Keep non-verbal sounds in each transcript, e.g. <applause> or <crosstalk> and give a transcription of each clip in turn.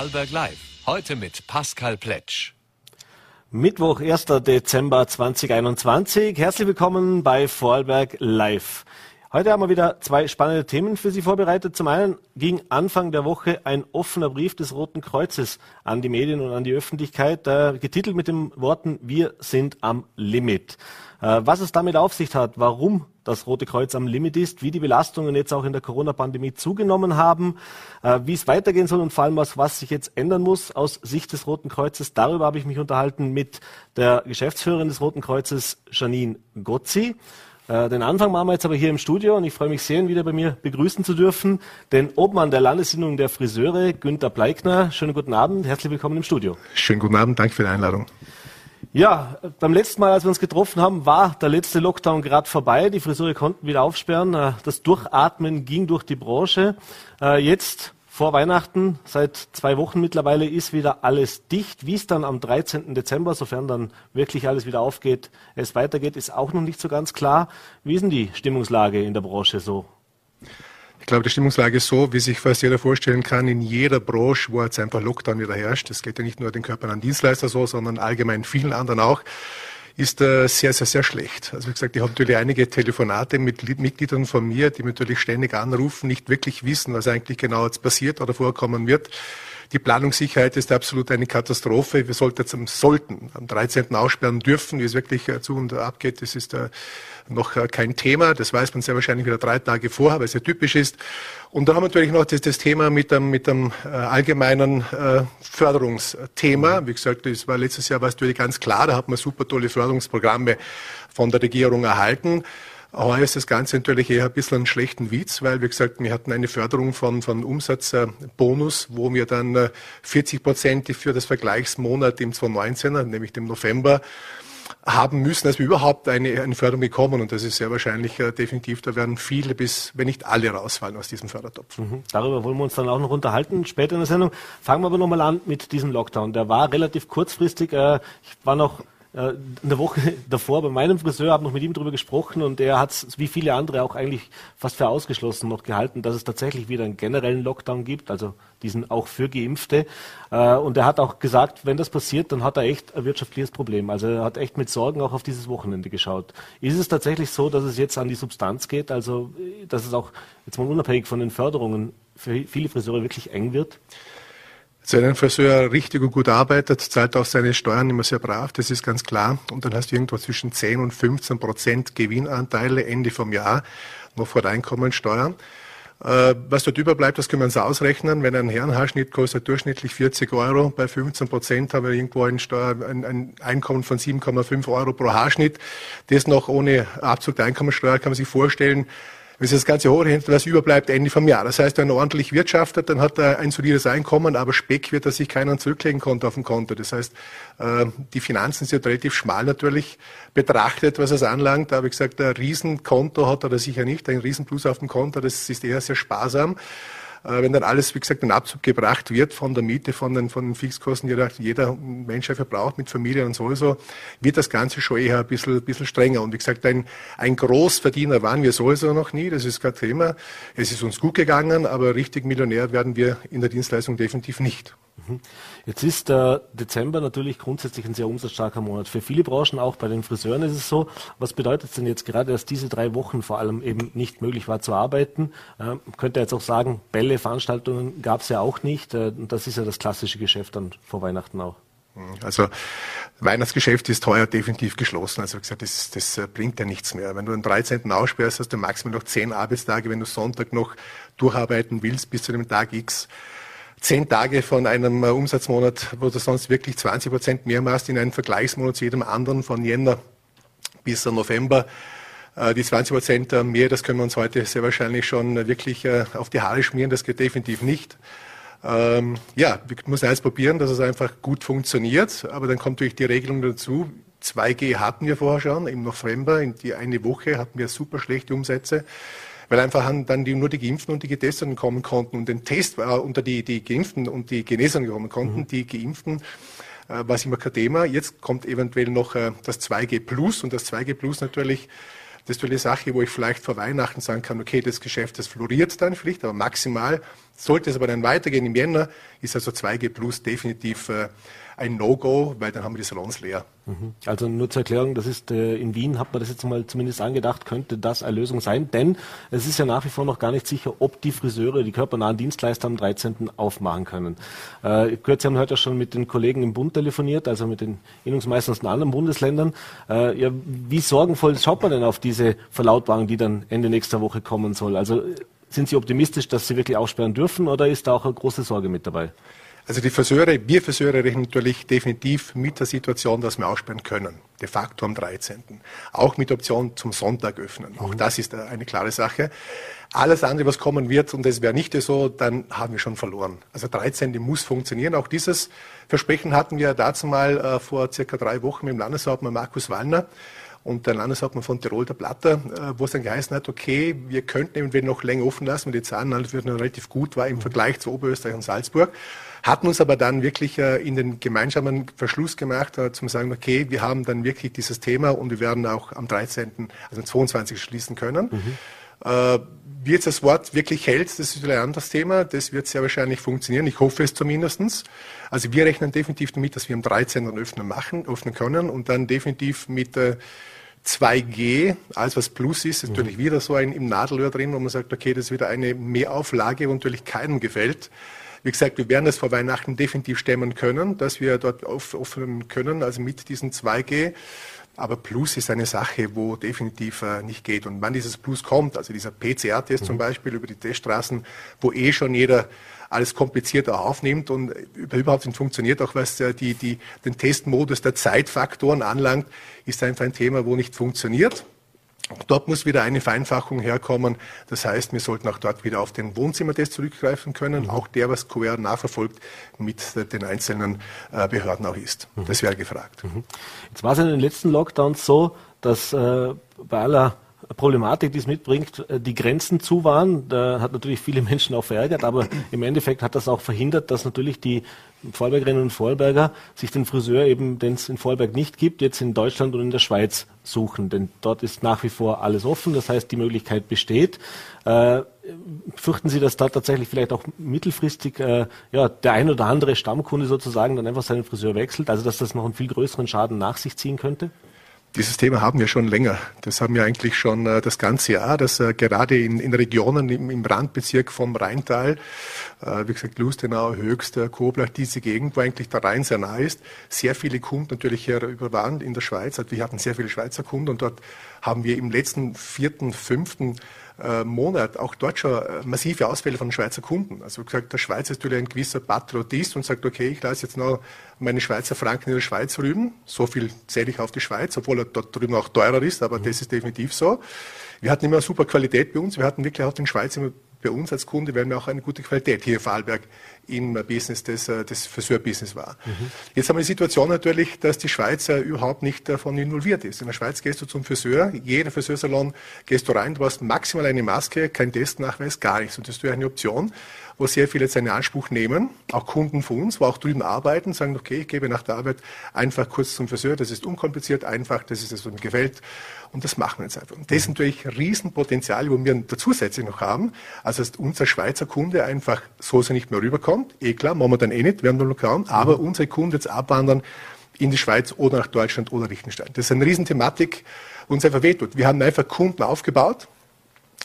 Vorarlberg Live. Heute mit Pascal Pletsch. Mittwoch, 1. Dezember 2021. Herzlich willkommen bei Vorarlberg Live. Heute haben wir wieder zwei spannende Themen für Sie vorbereitet. Zum einen ging Anfang der Woche ein offener Brief des Roten Kreuzes an die Medien und an die Öffentlichkeit, äh, getitelt mit den Worten Wir sind am Limit. Äh, was es damit auf sich hat, warum das Rote Kreuz am Limit ist, wie die Belastungen jetzt auch in der Corona-Pandemie zugenommen haben, äh, wie es weitergehen soll und vor allem was, was sich jetzt ändern muss aus Sicht des Roten Kreuzes. Darüber habe ich mich unterhalten mit der Geschäftsführerin des Roten Kreuzes, Janine Gozzi. Äh, den Anfang machen wir jetzt aber hier im Studio und ich freue mich sehr, ihn wieder bei mir begrüßen zu dürfen. Den Obmann der Landessinnung der Friseure, Günter Bleikner. Schönen guten Abend, herzlich willkommen im Studio. Schönen guten Abend, danke für die Einladung. Ja, beim letzten Mal, als wir uns getroffen haben, war der letzte Lockdown gerade vorbei. Die Friseure konnten wieder aufsperren. Äh, das Durchatmen ging durch die Branche. Äh, jetzt vor Weihnachten, seit zwei Wochen mittlerweile, ist wieder alles dicht. Wie es dann am 13. Dezember, sofern dann wirklich alles wieder aufgeht, es weitergeht, ist auch noch nicht so ganz klar. Wie ist denn die Stimmungslage in der Branche so? Ich glaube, die Stimmungslage ist so, wie sich fast jeder vorstellen kann, in jeder Branche, wo jetzt einfach Lockdown wieder herrscht. Das geht ja nicht nur den Körpern an Dienstleister so, sondern allgemein vielen anderen auch ist äh, sehr, sehr, sehr schlecht. Also wie gesagt, ich habe natürlich einige Telefonate mit Mitgliedern von mir, die natürlich ständig anrufen, nicht wirklich wissen, was eigentlich genau jetzt passiert oder vorkommen wird. Die Planungssicherheit ist absolut eine Katastrophe. Wir sollten sollten am 13. aussperren dürfen. Wie es wirklich äh, zu und abgeht, das ist äh, noch äh, kein Thema. Das weiß man sehr wahrscheinlich wieder drei Tage vorher, weil es ja typisch ist. Und da haben wir natürlich noch das, das Thema mit dem, mit dem allgemeinen Förderungsthema. Wie gesagt, das war letztes Jahr war es natürlich ganz klar, da hat man super tolle Förderungsprogramme von der Regierung erhalten. Heuer ist das Ganze natürlich eher ein bisschen einen schlechten Witz, weil, wie gesagt, wir hatten eine Förderung von, von Umsatzbonus, wo wir dann 40 Prozent für das Vergleichsmonat im 2019, nämlich dem November, haben müssen, als wir überhaupt eine, eine Förderung bekommen. Und das ist sehr wahrscheinlich äh, definitiv, da werden viele bis, wenn nicht alle rausfallen aus diesem Fördertopf. Mhm. Darüber wollen wir uns dann auch noch unterhalten, später in der Sendung. Fangen wir aber nochmal an mit diesem Lockdown. Der war relativ kurzfristig. Äh, ich war noch äh, der Woche <laughs> davor bei meinem Friseur, habe noch mit ihm darüber gesprochen und er hat es wie viele andere auch eigentlich fast für ausgeschlossen noch gehalten, dass es tatsächlich wieder einen generellen Lockdown gibt, also diesen auch für Geimpfte. Äh, und er hat auch gesagt, wenn das passiert, dann hat er echt ein wirtschaftliches Problem. Also er hat echt mit Sorgen auch auf dieses Wochenende geschaut. Ist es tatsächlich so, dass es jetzt an die Substanz geht, also dass es auch jetzt mal unabhängig von den Förderungen für viele Friseure wirklich eng wird? Wenn ein Friseur richtig und gut arbeitet, zahlt auch seine Steuern immer sehr brav, das ist ganz klar. Und dann hast du irgendwo zwischen 10 und 15 Prozent Gewinnanteile Ende vom Jahr, noch vor der Einkommensteuer. Äh, was dort überbleibt, das können wir uns ausrechnen. Wenn ein Herrenhaarschnitt kostet durchschnittlich 40 Euro, bei 15 Prozent haben wir irgendwo ein, Steuer, ein, ein Einkommen von 7,5 Euro pro Haarschnitt. Das noch ohne Abzug der Einkommensteuer kann man sich vorstellen, sich das Ganze hochrechnet, was überbleibt Ende vom Jahr. Das heißt, wenn er ordentlich wirtschaftet, dann hat er ein solides Einkommen, aber Speck wird er sich keinen zurücklegen konnte auf dem Konto. Das heißt, äh, die Finanzen sind relativ schmal natürlich betrachtet, was es anlangt. Aber wie gesagt, ein Riesenkonto hat er sicher nicht, ein Riesenplus auf dem Konto, das ist eher sehr sparsam. Äh, wenn dann alles, wie gesagt, in Abzug gebracht wird von der Miete, von den, von den Fixkosten, die jeder Mensch verbraucht mit Familie und sowieso, wird das Ganze schon eher ein bisschen, bisschen strenger. Und wie gesagt, ein, ein Großverdiener waren wir sowieso noch nie, das ist kein Thema. Es ist uns gut gegangen, aber richtig Millionär werden wir in der Dienstleistung definitiv nicht. Mhm. Jetzt ist der Dezember natürlich grundsätzlich ein sehr umsatzstarker Monat. Für viele Branchen, auch bei den Friseuren ist es so. Was bedeutet es denn jetzt gerade, dass diese drei Wochen vor allem eben nicht möglich war zu arbeiten? Ähm, könnte jetzt auch sagen, Bälle, Veranstaltungen gab es ja auch nicht. Äh, das ist ja das klassische Geschäft dann vor Weihnachten auch. Also Weihnachtsgeschäft ist heuer definitiv geschlossen. Also wie gesagt, das, das äh, bringt ja nichts mehr. Wenn du den 13. aussperrst, hast du maximal noch zehn Arbeitstage. Wenn du Sonntag noch durcharbeiten willst bis zu dem Tag X, zehn Tage von einem äh, Umsatzmonat, wo du sonst wirklich 20 Prozent mehr machst, in einem Vergleichsmonat zu jedem anderen von Jänner bis November. Äh, die 20 Prozent äh, mehr, das können wir uns heute sehr wahrscheinlich schon wirklich auf die Haare schmieren. Das geht definitiv nicht. Ähm, ja, wir müssen eins probieren, dass es einfach gut funktioniert. Aber dann kommt natürlich die Regelung dazu. 2G hatten wir vorher schon, im November, in die eine Woche hatten wir super schlechte Umsätze weil einfach dann die, nur die Geimpften und die Getesteten kommen konnten und den Test äh, unter die, die Geimpften und die Genesenen kommen konnten. Mhm. Die Geimpften äh, war es immer kein Thema. Jetzt kommt eventuell noch äh, das 2G Plus und das 2G Plus natürlich das ist eine Sache, wo ich vielleicht vor Weihnachten sagen kann, okay, das Geschäft, das floriert dann vielleicht, aber maximal Sollte es aber dann weitergehen im Jänner, ist also 2G Plus definitiv äh, ein No-Go, weil dann haben wir die Salons leer. Mhm. Also nur zur Erklärung, das ist äh, in Wien, hat man das jetzt mal zumindest angedacht, könnte das eine Lösung sein, denn es ist ja nach wie vor noch gar nicht sicher, ob die Friseure, die körpernahen Dienstleister am 13. aufmachen können. Äh, Sie haben heute schon mit den Kollegen im Bund telefoniert, also mit den Innungsmeistern aus den anderen Bundesländern. Äh, ja, wie sorgenvoll schaut man denn auf diese Verlautbarung, die dann Ende nächster Woche kommen soll? Also sind Sie optimistisch, dass Sie wirklich aufsperren dürfen oder ist da auch eine große Sorge mit dabei? Also die Friseure, wir Friseure rechnen natürlich definitiv mit der Situation, dass wir aussperren können. De facto am 13. Auch mit Option zum Sonntag öffnen. Auch mhm. das ist eine klare Sache. Alles andere, was kommen wird, und es wäre nicht so, dann haben wir schon verloren. Also 13. muss funktionieren. Auch dieses Versprechen hatten wir dazu mal äh, vor circa drei Wochen mit dem Landeshauptmann Markus Wallner und der Landeshauptmann von Tirol, der Platter, äh, wo es dann geheißen hat, okay, wir könnten eventuell noch länger offen lassen, weil die Zahlen relativ gut war im Vergleich zu Oberösterreich und Salzburg hatten uns aber dann wirklich äh, in den gemeinsamen Verschluss gemacht, äh, zum sagen, okay, wir haben dann wirklich dieses Thema und wir werden auch am 13., also am 22. schließen können. Mhm. Wie jetzt das Wort wirklich hält, das ist wieder ein anderes Thema. Das wird sehr wahrscheinlich funktionieren. Ich hoffe es zumindestens. Also wir rechnen definitiv damit, dass wir am 13. öffnen machen, öffnen können und dann definitiv mit äh, 2G, alles was Plus ist, ist mhm. natürlich wieder so ein im Nadelöhr drin, wo man sagt, okay, das ist wieder eine Mehrauflage, wo natürlich keinem gefällt. Wie gesagt, wir werden das vor Weihnachten definitiv stemmen können, dass wir dort öffnen können, also mit diesen 2G. Aber Plus ist eine Sache, wo definitiv äh, nicht geht. Und wann dieses Plus kommt, also dieser PCR-Test mhm. zum Beispiel über die Teststraßen, wo eh schon jeder alles komplizierter aufnimmt und überhaupt nicht funktioniert, auch was äh, die, die, den Testmodus der Zeitfaktoren anlangt, ist einfach ein Thema, wo nicht funktioniert. Dort muss wieder eine Vereinfachung herkommen. Das heißt, wir sollten auch dort wieder auf den Wohnzimmertest zurückgreifen können. Mhm. Auch der, was QR nachverfolgt, mit den einzelnen äh, Behörden auch ist. Mhm. Das wäre gefragt. Mhm. Jetzt war es in den letzten Lockdowns so, dass äh, bei aller Problematik, die es mitbringt, äh, die Grenzen zu waren. Da hat natürlich viele Menschen auch verärgert, aber im Endeffekt hat das auch verhindert, dass natürlich die Vorbergerinnen und Vorberger sich den Friseur eben, den es in Vorberg nicht gibt, jetzt in Deutschland und in der Schweiz suchen. Denn dort ist nach wie vor alles offen, das heißt, die Möglichkeit besteht. Äh, fürchten Sie, dass da tatsächlich vielleicht auch mittelfristig äh, ja, der ein oder andere Stammkunde sozusagen dann einfach seinen Friseur wechselt, also dass das noch einen viel größeren Schaden nach sich ziehen könnte? Dieses Thema haben wir schon länger. Das haben wir eigentlich schon äh, das ganze Jahr, dass äh, gerade in, in Regionen im, im, Randbezirk vom Rheintal, äh, wie gesagt Lustenau, Höchster, Koblach, diese Gegend, wo eigentlich der Rhein sehr nah ist, sehr viele Kunden natürlich hier waren in der Schweiz. Also wir hatten sehr viele Schweizer Kunden und dort haben wir im letzten vierten, fünften äh, Monat auch dort schon äh, massive Ausfälle von Schweizer Kunden. Also gesagt, der Schweizer ist natürlich ein gewisser Patriotist und sagt, okay, ich lasse jetzt noch meine Schweizer Franken in der Schweiz rüben. So viel zähle ich auf die Schweiz, obwohl er dort drüben auch teurer ist, aber mhm. das ist definitiv so. Wir hatten immer super Qualität bei uns. Wir hatten wirklich auch den Schweizer bei uns als Kunde werden wir auch eine gute Qualität hier in Vorarlberg im Business des, äh, Friseurbusiness war. Mhm. Jetzt haben wir die Situation natürlich, dass die Schweiz überhaupt nicht davon involviert ist. In der Schweiz gehst du zum Friseur, jeder Friseursalon gehst du rein, du hast maximal eine Maske, kein Testnachweis, gar nichts. Und das ist eine Option, wo sehr viele jetzt einen Anspruch nehmen, auch Kunden von uns, wo auch drüben arbeiten, sagen, okay, ich gebe nach der Arbeit einfach kurz zum Friseur, das ist unkompliziert, einfach, das ist das, was mir gefällt. Und das machen wir jetzt einfach. Und das ist natürlich Riesenpotenzial, wo wir zusätzlich noch haben. Also dass unser Schweizer Kunde einfach so so nicht mehr rüberkommt. Eh klar, machen wir dann eh nicht, wir haben den Lockdown, aber mhm. unsere Kunden jetzt abwandern in die Schweiz oder nach Deutschland oder Liechtenstein. Das ist eine Riesenthematik, uns einfach wehtut. Wir haben einfach Kunden aufgebaut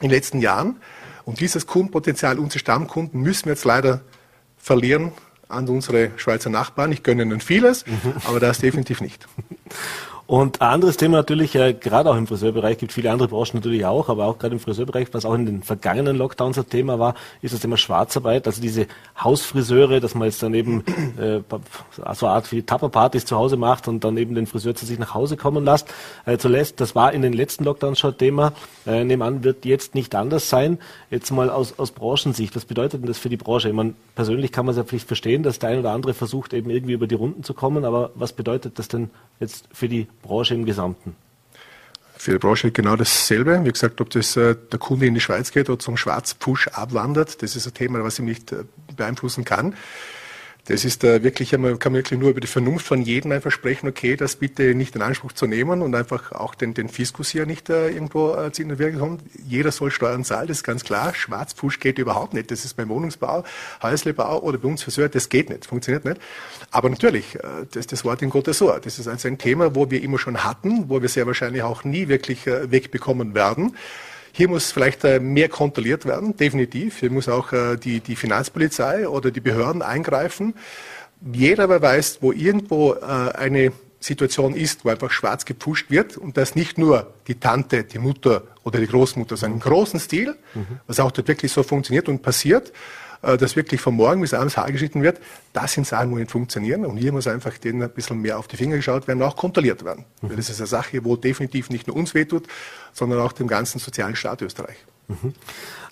in den letzten Jahren und dieses Kundenpotenzial, unsere Stammkunden, müssen wir jetzt leider verlieren an unsere Schweizer Nachbarn. Ich gönne ihnen vieles, mhm. aber das definitiv nicht. <laughs> Und ein anderes Thema natürlich, äh, gerade auch im Friseurbereich, gibt viele andere Branchen natürlich auch, aber auch gerade im Friseurbereich, was auch in den vergangenen Lockdowns ein Thema war, ist das Thema Schwarzarbeit, also diese Hausfriseure, dass man jetzt dann eben <clears throat> äh, so eine Art wie Tapperpartys zu Hause macht und dann eben den Friseur zu sich nach Hause kommen lässt. Äh, zuletzt, das war in den letzten Lockdowns schon Thema, äh, nebenan wird jetzt nicht anders sein. Jetzt mal aus, aus Branchensicht, was bedeutet denn das für die Branche? Ich meine, persönlich kann man es ja vielleicht verstehen, dass der ein oder andere versucht, eben irgendwie über die Runden zu kommen, aber was bedeutet das denn jetzt für die Branche im Gesamten? Für die Branche genau dasselbe. Wie gesagt, ob das äh, der Kunde in die Schweiz geht oder zum Schwarzpush abwandert, das ist ein Thema, was ich nicht äh, beeinflussen kann. Das ist äh, wirklich, man kann wirklich nur über die Vernunft von jedem einfach sprechen, okay, das bitte nicht in Anspruch zu nehmen und einfach auch den, den Fiskus hier nicht äh, irgendwo äh, der Wirkung kommen. Jeder soll Steuern zahlen, das ist ganz klar. Schwarzfusch geht überhaupt nicht. Das ist beim Wohnungsbau, Häuslebau oder bei uns Friseur, das geht nicht, funktioniert nicht. Aber natürlich, äh, das das Wort in Gottes Ohr. Das ist also ein Thema, wo wir immer schon hatten, wo wir sehr wahrscheinlich auch nie wirklich äh, wegbekommen werden. Hier muss vielleicht äh, mehr kontrolliert werden, definitiv. Hier muss auch äh, die, die Finanzpolizei oder die Behörden eingreifen. Jeder aber weiß, wo irgendwo äh, eine Situation ist, wo einfach schwarz gepusht wird und das nicht nur die Tante, die Mutter oder die Großmutter, sondern im großen Stil, mhm. was auch dort wirklich so funktioniert und passiert, dass wirklich von morgen bis abends Haar geschnitten wird, das sind Sachen, wo nicht funktionieren. Und hier muss einfach denen ein bisschen mehr auf die Finger geschaut werden, auch kontrolliert werden. Mhm. Das ist eine Sache, wo definitiv nicht nur uns wehtut, sondern auch dem ganzen sozialen Staat Österreich. Mhm.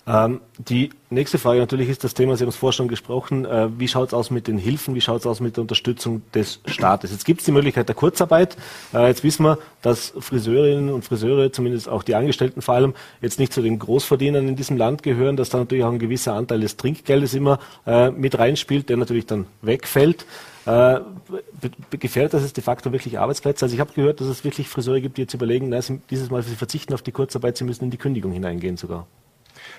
Ähm, die nächste Frage natürlich ist das Thema, Sie haben es vorher schon gesprochen, äh, wie schaut es aus mit den Hilfen, wie schaut es aus mit der Unterstützung des Staates? Jetzt gibt es die Möglichkeit der Kurzarbeit. Äh, jetzt wissen wir, dass Friseurinnen und Friseure, zumindest auch die Angestellten vor allem, jetzt nicht zu den Großverdienern in diesem Land gehören, dass da natürlich auch ein gewisser Anteil des Trinkgeldes immer äh, mit reinspielt, der natürlich dann wegfällt. Äh, gefährdet das jetzt de facto wirklich Arbeitsplätze? Also ich habe gehört, dass es wirklich Friseure gibt, die jetzt überlegen, na, sie, dieses Mal sie verzichten auf die Kurzarbeit, sie müssen in die Kündigung hineingehen sogar.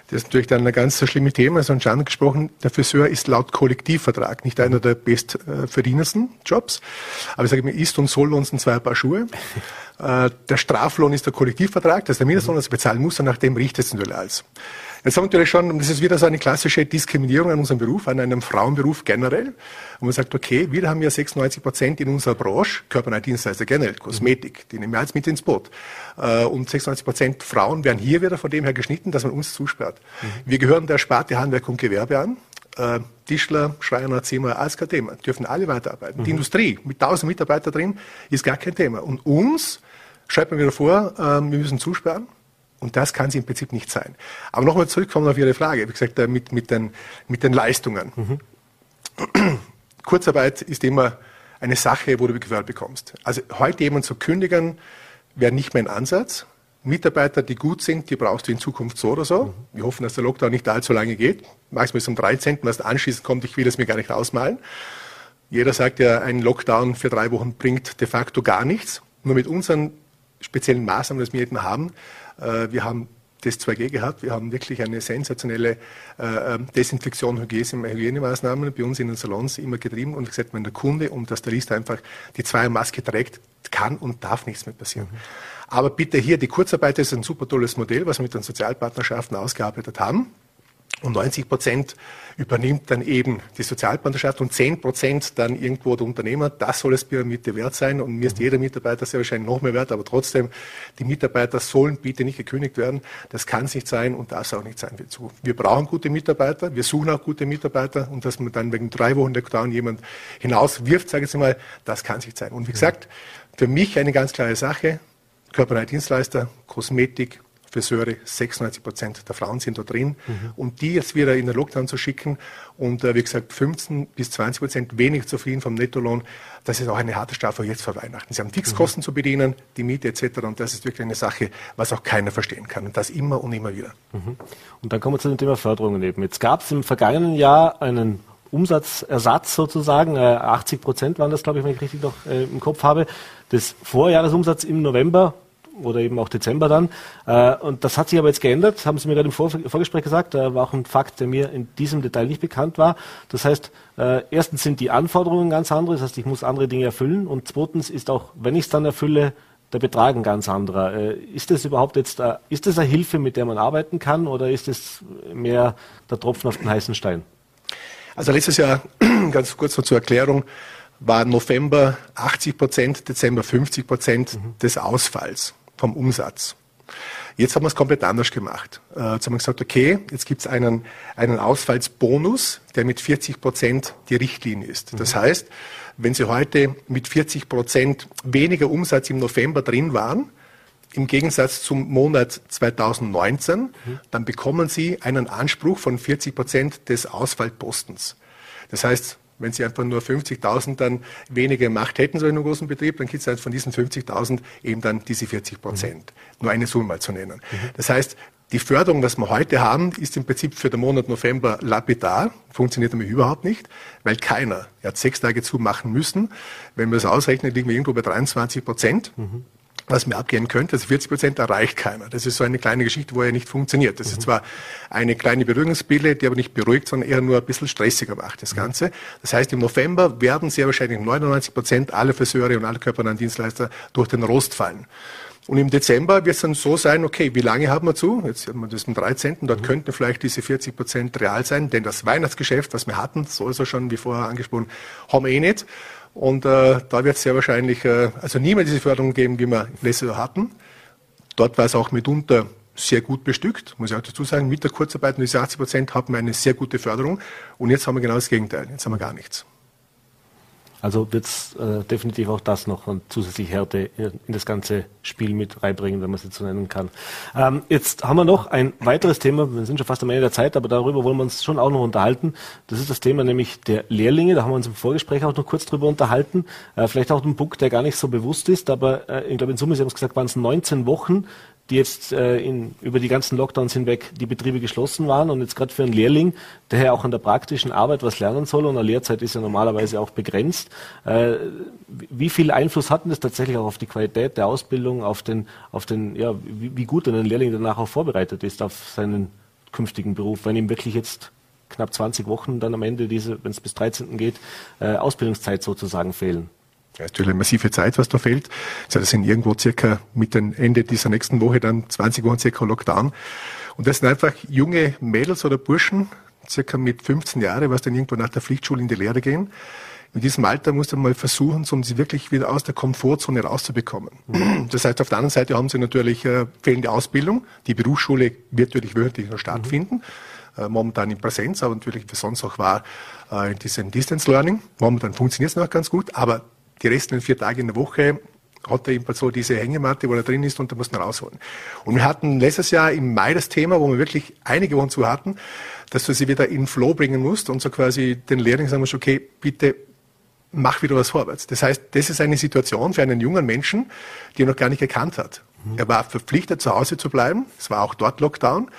Das ist natürlich dann ein ganz so schlimmes Thema. Also schon angesprochen, der Friseur ist laut Kollektivvertrag nicht einer der bestverdienersten Jobs. Aber ich sage mir, ist und soll uns ein zwei Paar Schuhe. Äh, der Straflohn ist der Kollektivvertrag, das ist der Mindestlohn, das bezahlen muss, und nach dem richtet es natürlich alles. Jetzt haben wir natürlich schon, das ist wieder so eine klassische Diskriminierung an unserem Beruf, an einem Frauenberuf generell. Und man sagt, okay, wir haben ja 96 Prozent in unserer Branche, körpernahe Dienstleister generell, Kosmetik, die nehmen wir jetzt mit ins Boot. Äh, und 96 Prozent Frauen werden hier wieder von dem her geschnitten, dass man uns zusperrt. Mhm. Wir gehören der Sparte Handwerk und Gewerbe an. Äh, Tischler, Schreiner, Zimmer, alles kein Thema. Dürfen alle weiterarbeiten. Mhm. Die Industrie mit 1000 Mitarbeitern drin ist gar kein Thema. Und uns schreibt man wieder vor, äh, wir müssen zusperren. Und das kann sie im Prinzip nicht sein. Aber nochmal zurückkommen auf Ihre Frage, wie gesagt, äh, mit, mit, den, mit den Leistungen. Mhm. Kurzarbeit ist immer eine Sache, wo du Gewalt bekommst. Also heute jemand zu kündigen, wäre nicht mein Ansatz. Mitarbeiter, die gut sind, die brauchst du in Zukunft so oder so. Mhm. Wir hoffen, dass der Lockdown nicht allzu lange geht. Maximal bis zum 13., was anschließend kommt, ich will es mir gar nicht ausmalen. Jeder sagt ja, ein Lockdown für drei Wochen bringt de facto gar nichts. Nur mit unseren speziellen Maßnahmen, die wir eben haben, äh, wir haben das 2G gehabt. Wir haben wirklich eine sensationelle äh, ähm, Desinfektion, Hygienemaßnahmen bei uns in den Salons immer getrieben und gesagt, wenn der Kunde und der Stylist einfach die Zweiermaske trägt, kann und darf nichts mehr passieren. Mhm. Aber bitte hier, die Kurzarbeit ist ein super tolles Modell, was wir mit den Sozialpartnerschaften ausgearbeitet haben. Und 90 Prozent übernimmt dann eben die Sozialpartnerschaft und 10 Prozent dann irgendwo der Unternehmer. Das soll es Pyramide wert sein. Und mir ist jeder Mitarbeiter sehr wahrscheinlich noch mehr wert. Aber trotzdem, die Mitarbeiter sollen bitte nicht gekündigt werden. Das kann es nicht sein und das auch nicht sein für die Zukunft. Wir brauchen gute Mitarbeiter. Wir suchen auch gute Mitarbeiter. Und dass man dann wegen drei Wochen Lockdown jemand hinauswirft, sage ich jetzt mal, das kann es nicht sein. Und wie gesagt, für mich eine ganz klare Sache. Körperliche Dienstleister, Kosmetik, Friseure, 96 Prozent der Frauen sind da drin. Mhm. Und die jetzt wieder in den Lockdown zu schicken und äh, wie gesagt 15 bis 20 Prozent weniger zufrieden vom Nettolohn, das ist auch eine harte Strafe jetzt vor Weihnachten. Sie haben Fixkosten mhm. zu bedienen, die Miete etc. Und das ist wirklich eine Sache, was auch keiner verstehen kann. Und das immer und immer wieder. Mhm. Und dann kommen wir zu dem Thema Förderungen eben. Jetzt gab es im vergangenen Jahr einen Umsatzersatz sozusagen. 80 äh, Prozent waren das, glaube ich, wenn ich richtig noch äh, im Kopf habe, des Vorjahresumsatzes im November oder eben auch Dezember dann. Äh, und das hat sich aber jetzt geändert, haben Sie mir gerade im Vor Vorgespräch gesagt, da war auch ein Fakt, der mir in diesem Detail nicht bekannt war. Das heißt, äh, erstens sind die Anforderungen ganz andere, das heißt, ich muss andere Dinge erfüllen und zweitens ist auch, wenn ich es dann erfülle, der Betrag ein ganz anderer. Äh, ist das überhaupt jetzt, ist das eine Hilfe, mit der man arbeiten kann oder ist es mehr der Tropfen auf den heißen Stein? Also letztes Jahr, <clears throat> ganz kurz noch zur Erklärung, war November 80 Prozent, Dezember 50 Prozent mhm. des Ausfalls vom Umsatz. Jetzt haben wir es komplett anders gemacht. Äh, jetzt haben wir gesagt, okay, jetzt gibt es einen, einen Ausfallsbonus, der mit 40 Prozent die Richtlinie ist. Das mhm. heißt, wenn Sie heute mit 40 Prozent weniger Umsatz im November drin waren, im Gegensatz zum Monat 2019, mhm. dann bekommen Sie einen Anspruch von 40 Prozent des Ausfallpostens. Das heißt, wenn Sie einfach nur 50.000 dann weniger Macht hätten, so in einem großen Betrieb, dann gibt es halt von diesen 50.000 eben dann diese 40 Prozent. Mhm. Nur eine Summe mal zu nennen. Mhm. Das heißt, die Förderung, was wir heute haben, ist im Prinzip für den Monat November lapidar, funktioniert nämlich überhaupt nicht, weil keiner, er hat sechs Tage zu machen müssen. Wenn wir es ausrechnen, liegen wir irgendwo bei 23 Prozent. Mhm was mir abgehen könnte. Also 40 Prozent erreicht keiner. Das ist so eine kleine Geschichte, wo er nicht funktioniert. Das mhm. ist zwar eine kleine Beruhigungsbrille, die aber nicht beruhigt, sondern eher nur ein bisschen stressiger macht, das Ganze. Das heißt, im November werden sehr wahrscheinlich 99 Prozent aller Friseure und alle körpernahen Dienstleister durch den Rost fallen. Und im Dezember wird es dann so sein, okay, wie lange haben wir zu? Jetzt haben wir das am 13. Dort mhm. könnten vielleicht diese 40 Prozent real sein, denn das Weihnachtsgeschäft, was wir hatten, so ist er schon, wie vorher angesprochen, haben wir eh nicht. Und äh, da wird es sehr wahrscheinlich, äh, also nie mehr diese Förderung geben, wie wir letztes Jahr hatten. Dort war es auch mitunter sehr gut bestückt, muss ich auch dazu sagen. Mit der Kurzarbeit und diese 80 Prozent hatten wir eine sehr gute Förderung. Und jetzt haben wir genau das Gegenteil. Jetzt haben wir gar nichts. Also wird es äh, definitiv auch das noch und zusätzlich Härte in das ganze Spiel mit reinbringen, wenn man es jetzt so nennen kann. Ähm, jetzt haben wir noch ein weiteres Thema, wir sind schon fast am Ende der Zeit, aber darüber wollen wir uns schon auch noch unterhalten. Das ist das Thema nämlich der Lehrlinge, da haben wir uns im Vorgespräch auch noch kurz drüber unterhalten. Äh, vielleicht auch ein Punkt, der gar nicht so bewusst ist, aber äh, ich glaube in Summe, Sie haben es gesagt, waren es 19 Wochen, die jetzt äh, in, über die ganzen Lockdowns hinweg die Betriebe geschlossen waren und jetzt gerade für einen Lehrling, der ja auch an der praktischen Arbeit was lernen soll und eine Lehrzeit ist ja normalerweise auch begrenzt, äh, wie viel Einfluss hatten das tatsächlich auch auf die Qualität der Ausbildung, auf den, auf den, ja, wie, wie gut ein Lehrling danach auch vorbereitet ist auf seinen künftigen Beruf, wenn ihm wirklich jetzt knapp 20 Wochen dann am Ende diese, wenn es bis 13. geht, äh, Ausbildungszeit sozusagen fehlen? Ja, ist natürlich eine massive Zeit, was da fehlt. Das sind irgendwo circa mit dem Ende dieser nächsten Woche dann 20 Wochen circa Lockdown. Und das sind einfach junge Mädels oder Burschen, circa mit 15 Jahren, was dann irgendwo nach der Pflichtschule in die Lehre gehen. In diesem Alter muss man mal versuchen, um sie wirklich wieder aus der Komfortzone rauszubekommen. Mhm. Das heißt, auf der anderen Seite haben sie natürlich äh, fehlende Ausbildung. Die Berufsschule wird natürlich wöchentlich noch stattfinden. Mhm. Momentan in Präsenz, aber natürlich wie sonst auch war äh, in diesem Distance Learning. Momentan funktioniert es noch ganz gut, aber die restlichen vier Tage in der Woche hat er eben so diese Hängematte, wo er drin ist und da muss man rausholen. Und wir hatten letztes Jahr im Mai das Thema, wo wir wirklich einige Wochen zu hatten, dass du sie wieder in Flow bringen musst und so quasi den Lehrling sagen musst, okay, bitte mach wieder was vorwärts. Das heißt, das ist eine Situation für einen jungen Menschen, die er noch gar nicht gekannt hat. Er war verpflichtet, zu Hause zu bleiben. Es war auch dort Lockdown.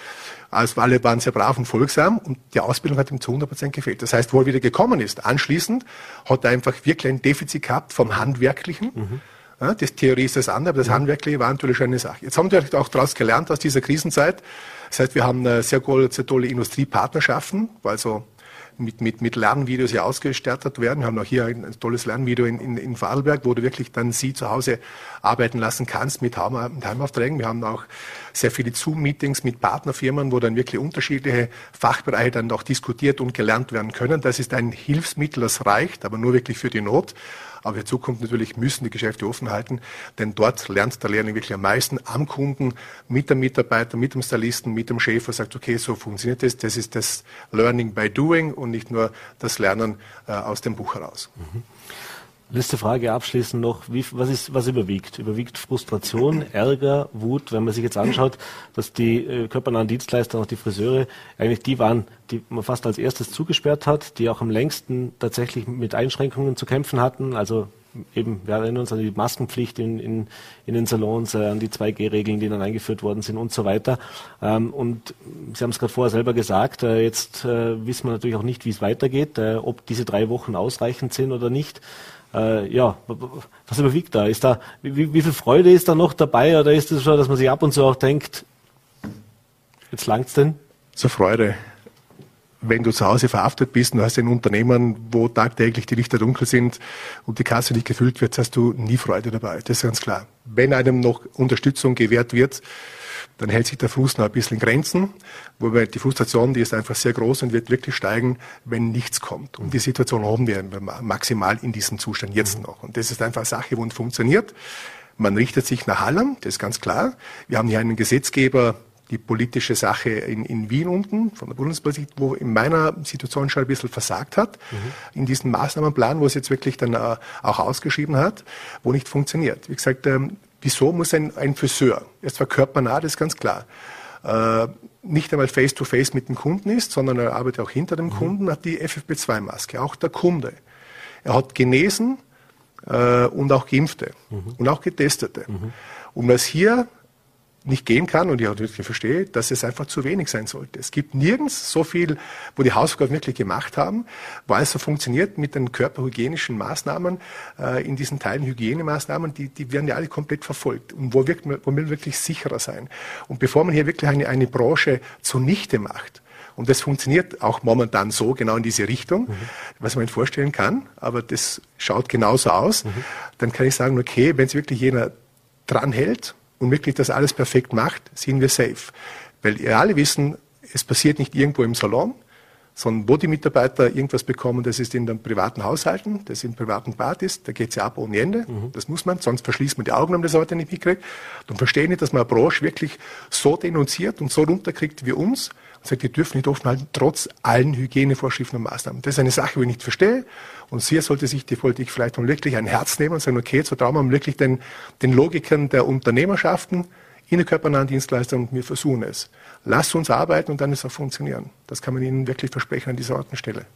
Also alle waren sehr brav und folgsam und die Ausbildung hat ihm zu 100 Prozent gefehlt. Das heißt, wo er wieder gekommen ist, anschließend hat er einfach wirklich ein Defizit gehabt vom Handwerklichen. Mhm. Ja, das Theorie ist das andere, aber das mhm. Handwerkliche war natürlich eine Sache. Jetzt haben wir auch daraus gelernt aus dieser Krisenzeit. Das heißt, wir haben äh, sehr, sehr tolle Industriepartnerschaften, also mit, mit, mit Lernvideos hier ausgestattet werden. Wir haben auch hier ein, ein tolles Lernvideo in, in, in Vorarlberg, wo du wirklich dann sie zu Hause arbeiten lassen kannst mit, mit Heimaufträgen. Wir haben auch sehr viele Zoom-Meetings mit Partnerfirmen, wo dann wirklich unterschiedliche Fachbereiche dann auch diskutiert und gelernt werden können. Das ist ein Hilfsmittel, das reicht, aber nur wirklich für die Not. Aber in Zukunft natürlich müssen die Geschäfte offen halten, denn dort lernt der Lehrling wirklich am meisten am Kunden, mit dem Mitarbeiter, mit dem Stylisten, mit dem Chef, der sagt, okay, so funktioniert das. Das ist das Learning by Doing und nicht nur das Lernen äh, aus dem Buch heraus. Mhm. Letzte Frage abschließend noch. Wie, was, ist, was überwiegt? Überwiegt Frustration, Ärger, Wut? Wenn man sich jetzt anschaut, dass die äh, körpernahen Dienstleister, auch die Friseure, eigentlich die waren, die man fast als erstes zugesperrt hat, die auch am längsten tatsächlich mit Einschränkungen zu kämpfen hatten. Also eben, wir erinnern uns an die Maskenpflicht in, in, in den Salons, äh, an die 2G-Regeln, die dann eingeführt worden sind und so weiter. Ähm, und Sie haben es gerade vorher selber gesagt, äh, jetzt äh, wissen wir natürlich auch nicht, wie es weitergeht, äh, ob diese drei Wochen ausreichend sind oder nicht äh, ja, was überwiegt da? Ist da wie, wie, viel Freude ist da noch dabei oder ist es so, dass man sich ab und zu auch denkt, jetzt langt's denn? Zur Freude. Wenn du zu Hause verhaftet bist und hast ein Unternehmen, wo tagtäglich die Lichter dunkel sind und die Kasse nicht gefüllt wird, hast du nie Freude dabei. Das ist ganz klar. Wenn einem noch Unterstützung gewährt wird, dann hält sich der Frust noch ein bisschen in Grenzen, wobei die Frustration, die ist einfach sehr groß und wird wirklich steigen, wenn nichts kommt. Und die Situation haben wir maximal in diesem Zustand jetzt noch. Und das ist einfach Sache, wo nicht funktioniert. Man richtet sich nach Hallam, das ist ganz klar. Wir haben hier einen Gesetzgeber, die politische Sache in, in Wien unten, von der Bundespolitik, wo in meiner Situation schon ein bisschen versagt hat, mhm. in diesem Maßnahmenplan, wo es jetzt wirklich dann äh, auch ausgeschrieben hat, wo nicht funktioniert. Wie gesagt, ähm, Wieso muss ein, ein Friseur, er ist zwar körpernah, das ist ganz klar, äh, nicht einmal face-to-face -face mit dem Kunden ist, sondern er arbeitet auch hinter dem mhm. Kunden, hat die FFP2-Maske, auch der Kunde. Er hat genesen äh, und auch Geimpfte mhm. und auch Getestete. Mhm. Und was hier nicht gehen kann und ich auch wirklich verstehe, dass es einfach zu wenig sein sollte. Es gibt nirgends so viel, wo die Hausaufgaben wirklich gemacht haben, weil es so funktioniert mit den körperhygienischen Maßnahmen, äh, in diesen Teilen Hygienemaßnahmen, die, die werden ja alle komplett verfolgt. Und wo, wirkt man, wo will man wirklich sicherer sein? Und bevor man hier wirklich eine, eine Branche zunichte macht, und das funktioniert auch momentan so, genau in diese Richtung, mhm. was man sich vorstellen kann, aber das schaut genauso aus, mhm. dann kann ich sagen, okay, wenn es wirklich jeder dranhält, und wirklich das alles perfekt macht, sind wir safe. Weil wir alle wissen, es passiert nicht irgendwo im Salon, sondern wo die Mitarbeiter irgendwas bekommen, das ist in den privaten Haushalten, das ist in privaten Partys, da geht es ja ab ohne Ende. Mhm. Das muss man, sonst verschließt man die Augen, wenn man das heute nicht mitkriegt. Dann verstehe ich, dass man eine Branche wirklich so denunziert und so runterkriegt wie uns sagt, die dürfen nicht offen halten, trotz allen Hygienevorschriften und Maßnahmen. Das ist eine Sache, die ich nicht verstehe. Und hier sollte sich die Politik vielleicht wirklich ein Herz nehmen und sagen, okay, jetzt vertrauen wir wirklich den, den Logikern der Unternehmerschaften, in der körpernahen Dienstleister und wir versuchen es. Lasst uns arbeiten und dann wird es auch funktionieren. Das kann man Ihnen wirklich versprechen an dieser Stelle.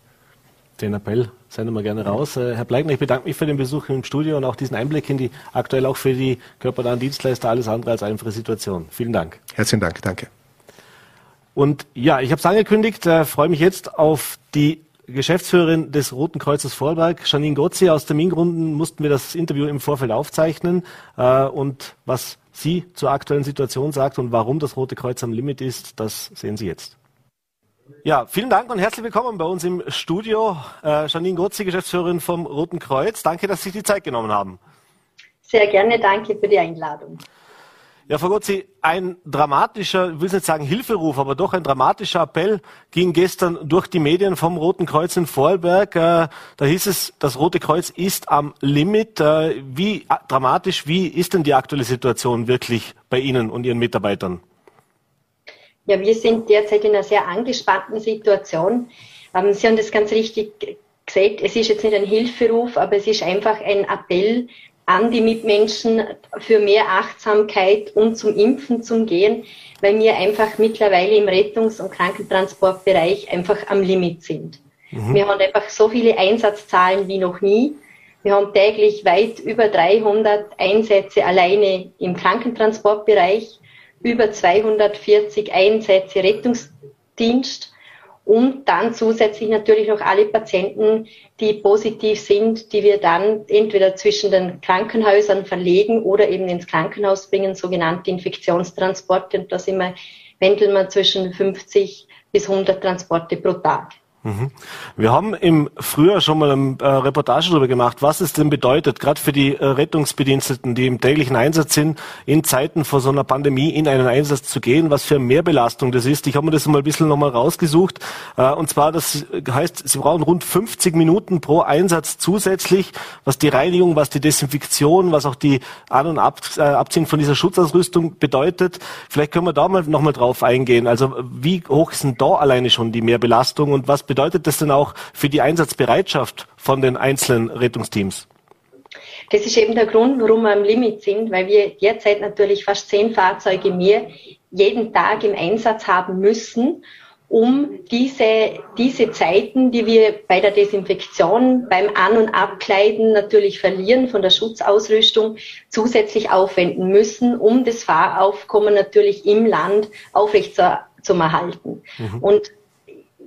Den Appell senden wir gerne raus. Äh, Herr Bleigner, ich bedanke mich für den Besuch im Studio und auch diesen Einblick in die aktuell auch für die körpernahen Dienstleister alles andere als einfache Situation. Vielen Dank. Herzlichen Dank, danke. Und ja, ich habe es angekündigt, äh, freue mich jetzt auf die Geschäftsführerin des Roten Kreuzes Vorarlberg, Janine Gotzi. Aus Termingründen mussten wir das Interview im Vorfeld aufzeichnen. Äh, und was sie zur aktuellen Situation sagt und warum das Rote Kreuz am Limit ist, das sehen Sie jetzt. Ja, vielen Dank und herzlich willkommen bei uns im Studio. Äh, Janine Gotzi, Geschäftsführerin vom Roten Kreuz. Danke, dass Sie sich die Zeit genommen haben. Sehr gerne, danke für die Einladung. Ja, Frau Gotzi, ein dramatischer, ich will nicht sagen Hilferuf, aber doch ein dramatischer Appell ging gestern durch die Medien vom Roten Kreuz in Vorarlberg. Äh, da hieß es, das Rote Kreuz ist am Limit. Äh, wie dramatisch, wie ist denn die aktuelle Situation wirklich bei Ihnen und Ihren Mitarbeitern? Ja, wir sind derzeit in einer sehr angespannten Situation. Ähm, Sie haben das ganz richtig gesagt. Es ist jetzt nicht ein Hilferuf, aber es ist einfach ein Appell an die Mitmenschen für mehr Achtsamkeit und zum Impfen zu gehen, weil wir einfach mittlerweile im Rettungs- und Krankentransportbereich einfach am Limit sind. Mhm. Wir haben einfach so viele Einsatzzahlen wie noch nie. Wir haben täglich weit über 300 Einsätze alleine im Krankentransportbereich, über 240 Einsätze Rettungsdienst und dann zusätzlich natürlich noch alle Patienten, die positiv sind, die wir dann entweder zwischen den Krankenhäusern verlegen oder eben ins Krankenhaus bringen, sogenannte Infektionstransporte. Und da sind wir, wendeln wir zwischen 50 bis 100 Transporte pro Tag. Mhm. Wir haben im Frühjahr schon mal eine äh, Reportage darüber gemacht, was es denn bedeutet, gerade für die äh, Rettungsbediensteten, die im täglichen Einsatz sind, in Zeiten vor so einer Pandemie in einen Einsatz zu gehen, was für eine Mehrbelastung das ist. Ich habe mir das mal ein bisschen nochmal rausgesucht. Äh, und zwar, das heißt, sie brauchen rund 50 Minuten pro Einsatz zusätzlich, was die Reinigung, was die Desinfektion, was auch die An- und Ab Abziehen von dieser Schutzausrüstung bedeutet. Vielleicht können wir da mal nochmal drauf eingehen. Also wie hoch ist denn da alleine schon die Mehrbelastung und was bedeutet das denn auch für die Einsatzbereitschaft von den einzelnen Rettungsteams? Das ist eben der Grund, warum wir am Limit sind, weil wir derzeit natürlich fast zehn Fahrzeuge mehr jeden Tag im Einsatz haben müssen, um diese, diese Zeiten, die wir bei der Desinfektion, beim An- und Abkleiden natürlich verlieren von der Schutzausrüstung, zusätzlich aufwenden müssen, um das Fahraufkommen natürlich im Land aufrecht zu, zu erhalten. Mhm. Und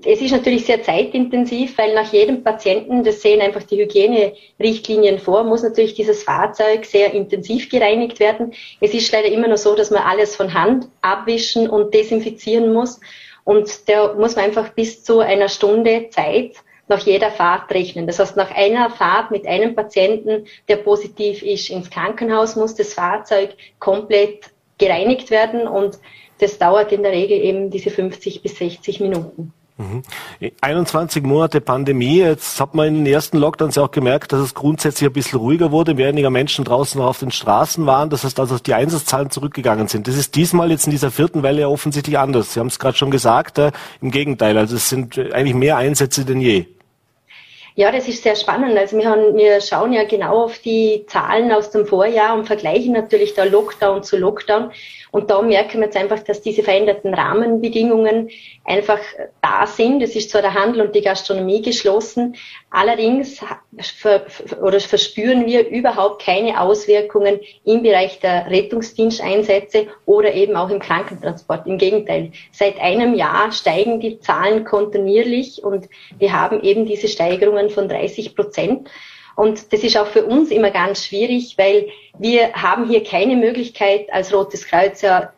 es ist natürlich sehr zeitintensiv, weil nach jedem Patienten, das sehen einfach die Hygienerichtlinien vor, muss natürlich dieses Fahrzeug sehr intensiv gereinigt werden. Es ist leider immer noch so, dass man alles von Hand abwischen und desinfizieren muss. Und da muss man einfach bis zu einer Stunde Zeit nach jeder Fahrt rechnen. Das heißt, nach einer Fahrt mit einem Patienten, der positiv ist, ins Krankenhaus muss das Fahrzeug komplett gereinigt werden und das dauert in der Regel eben diese 50 bis 60 Minuten. 21 Monate Pandemie. Jetzt hat man in den ersten Lockdowns ja auch gemerkt, dass es grundsätzlich ein bisschen ruhiger wurde, weniger Menschen draußen noch auf den Straßen waren. Das heißt also, die Einsatzzahlen zurückgegangen sind. Das ist diesmal jetzt in dieser vierten Welle ja offensichtlich anders. Sie haben es gerade schon gesagt. Äh, Im Gegenteil, also es sind eigentlich mehr Einsätze denn je. Ja, das ist sehr spannend. Also wir, haben, wir schauen ja genau auf die Zahlen aus dem Vorjahr und vergleichen natürlich da Lockdown zu Lockdown. Und da merken wir jetzt einfach, dass diese veränderten Rahmenbedingungen einfach da sind. Es ist zwar der Handel und die Gastronomie geschlossen, allerdings ver oder verspüren wir überhaupt keine Auswirkungen im Bereich der Rettungsdiensteinsätze oder eben auch im Krankentransport. Im Gegenteil, seit einem Jahr steigen die Zahlen kontinuierlich und wir haben eben diese Steigerungen von 30 Prozent. Und das ist auch für uns immer ganz schwierig, weil wir haben hier keine Möglichkeit, als Rotes Kreuz ja